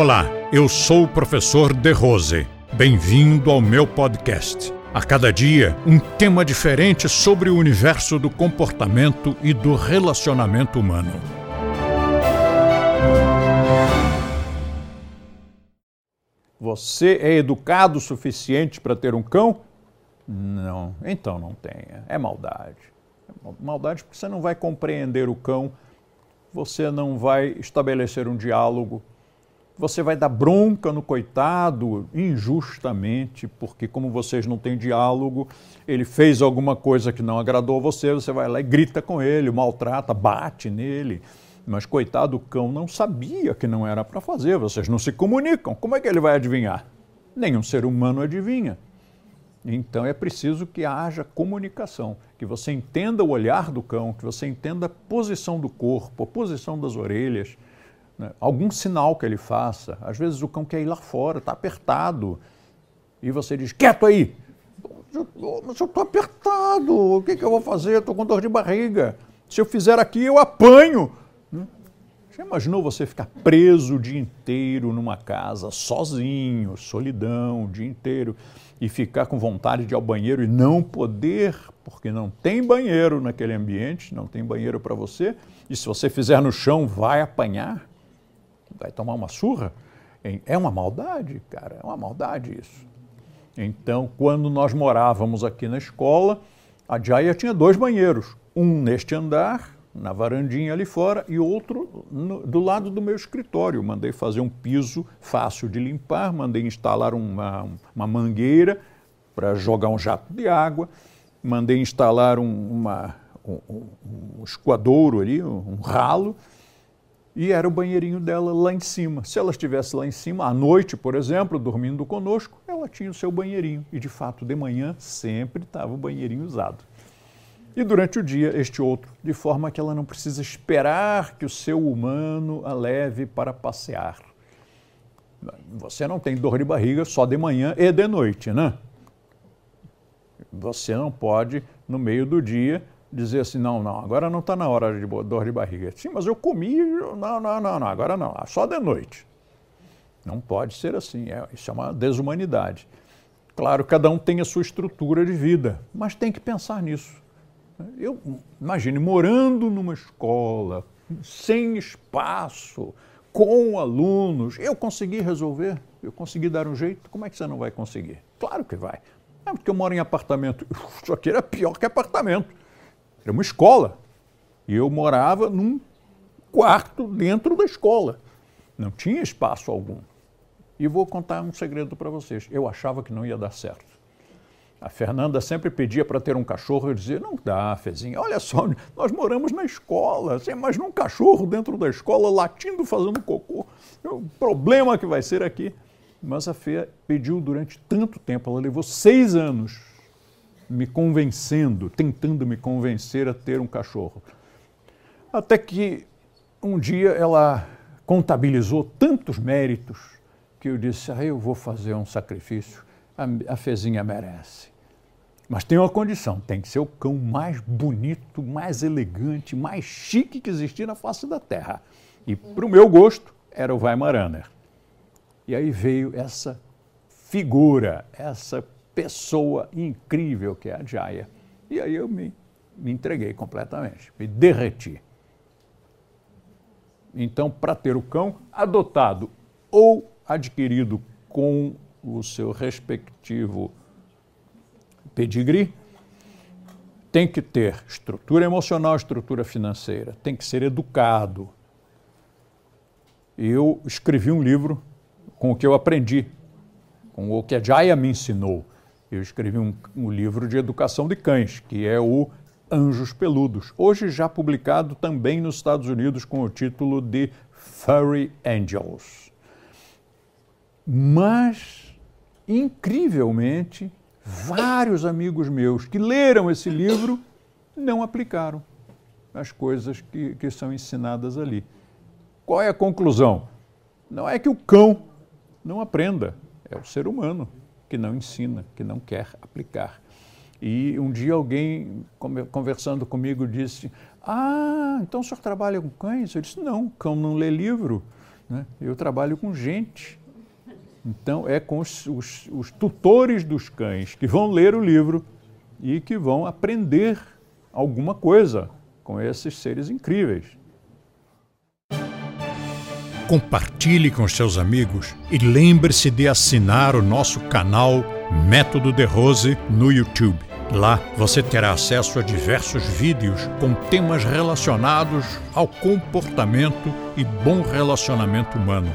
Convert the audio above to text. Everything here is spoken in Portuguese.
Olá, eu sou o professor De Rose. Bem-vindo ao meu podcast. A cada dia, um tema diferente sobre o universo do comportamento e do relacionamento humano. Você é educado o suficiente para ter um cão? Não, então não tenha. É maldade. É maldade porque você não vai compreender o cão, você não vai estabelecer um diálogo, você vai dar bronca no coitado injustamente, porque como vocês não têm diálogo, ele fez alguma coisa que não agradou a você, você vai lá e grita com ele, maltrata, bate nele. Mas coitado, o cão não sabia que não era para fazer, vocês não se comunicam. Como é que ele vai adivinhar? Nenhum ser humano adivinha. Então é preciso que haja comunicação, que você entenda o olhar do cão, que você entenda a posição do corpo, a posição das orelhas, né? algum sinal que ele faça. Às vezes o cão quer ir lá fora, está apertado. E você diz, quieto aí! Mas eu estou apertado, o que, que eu vou fazer? Estou com dor de barriga. Se eu fizer aqui, eu apanho. Né? Já imaginou você ficar preso o dia inteiro numa casa, sozinho, solidão, o dia inteiro, e ficar com vontade de ir ao banheiro e não poder, porque não tem banheiro naquele ambiente, não tem banheiro para você, e se você fizer no chão, vai apanhar? Vai tomar uma surra. É uma maldade, cara, é uma maldade isso. Então, quando nós morávamos aqui na escola, a Jaya tinha dois banheiros, um neste andar, na varandinha ali fora, e outro no, do lado do meu escritório. Mandei fazer um piso fácil de limpar, mandei instalar uma, uma mangueira para jogar um jato de água, mandei instalar um, uma, um, um ali, um, um ralo, e era o banheirinho dela lá em cima. Se ela estivesse lá em cima, à noite, por exemplo, dormindo conosco, ela tinha o seu banheirinho. E de fato, de manhã, sempre estava o banheirinho usado. E durante o dia, este outro, de forma que ela não precisa esperar que o seu humano a leve para passear. Você não tem dor de barriga só de manhã e de noite, né? Você não pode, no meio do dia, dizer assim, não, não, agora não está na hora de dor de barriga. Sim, mas eu comi, não, não, não, não, agora não, só de noite. Não pode ser assim, é, isso é uma desumanidade. Claro, cada um tem a sua estrutura de vida, mas tem que pensar nisso. Eu imagine morando numa escola, sem espaço, com alunos, eu consegui resolver, eu consegui dar um jeito, como é que você não vai conseguir? Claro que vai. É porque eu moro em apartamento, isso aqui era pior que apartamento. Era uma escola. E eu morava num quarto dentro da escola. Não tinha espaço algum. E vou contar um segredo para vocês. Eu achava que não ia dar certo. A Fernanda sempre pedia para ter um cachorro. Eu dizia: Não dá, Fezinha. Olha só, nós moramos na escola. Você imagina um cachorro dentro da escola latindo, fazendo cocô. O problema que vai ser aqui. Mas a Fê pediu durante tanto tempo. Ela levou seis anos me convencendo, tentando me convencer a ter um cachorro. Até que um dia ela contabilizou tantos méritos que eu disse: ah, eu vou fazer um sacrifício, a, a Fezinha merece. Mas tem uma condição: tem que ser o cão mais bonito, mais elegante, mais chique que existir na face da terra. E, para o meu gosto, era o Weimaraner. E aí veio essa figura, essa pessoa incrível que é a Jaya. E aí eu me, me entreguei completamente, me derreti. Então, para ter o cão adotado ou adquirido com o seu respectivo pedigree, tem que ter estrutura emocional, estrutura financeira, tem que ser educado. Eu escrevi um livro com o que eu aprendi, com o que a Jaya me ensinou eu escrevi um, um livro de educação de cães, que é o Anjos Peludos, hoje já publicado também nos Estados Unidos com o título de Furry Angels. Mas, incrivelmente, vários amigos meus que leram esse livro não aplicaram as coisas que, que são ensinadas ali. Qual é a conclusão? Não é que o cão não aprenda, é o ser humano que não ensina, que não quer aplicar. E um dia alguém, conversando comigo, disse: Ah, então o senhor trabalha com cães? Eu disse: Não, cão não lê livro. Né? Eu trabalho com gente. Então, é com os, os, os tutores dos cães que vão ler o livro e que vão aprender alguma coisa com esses seres incríveis. Compartilhe com seus amigos e lembre-se de assinar o nosso canal Método de Rose no YouTube. Lá você terá acesso a diversos vídeos com temas relacionados ao comportamento e bom relacionamento humano.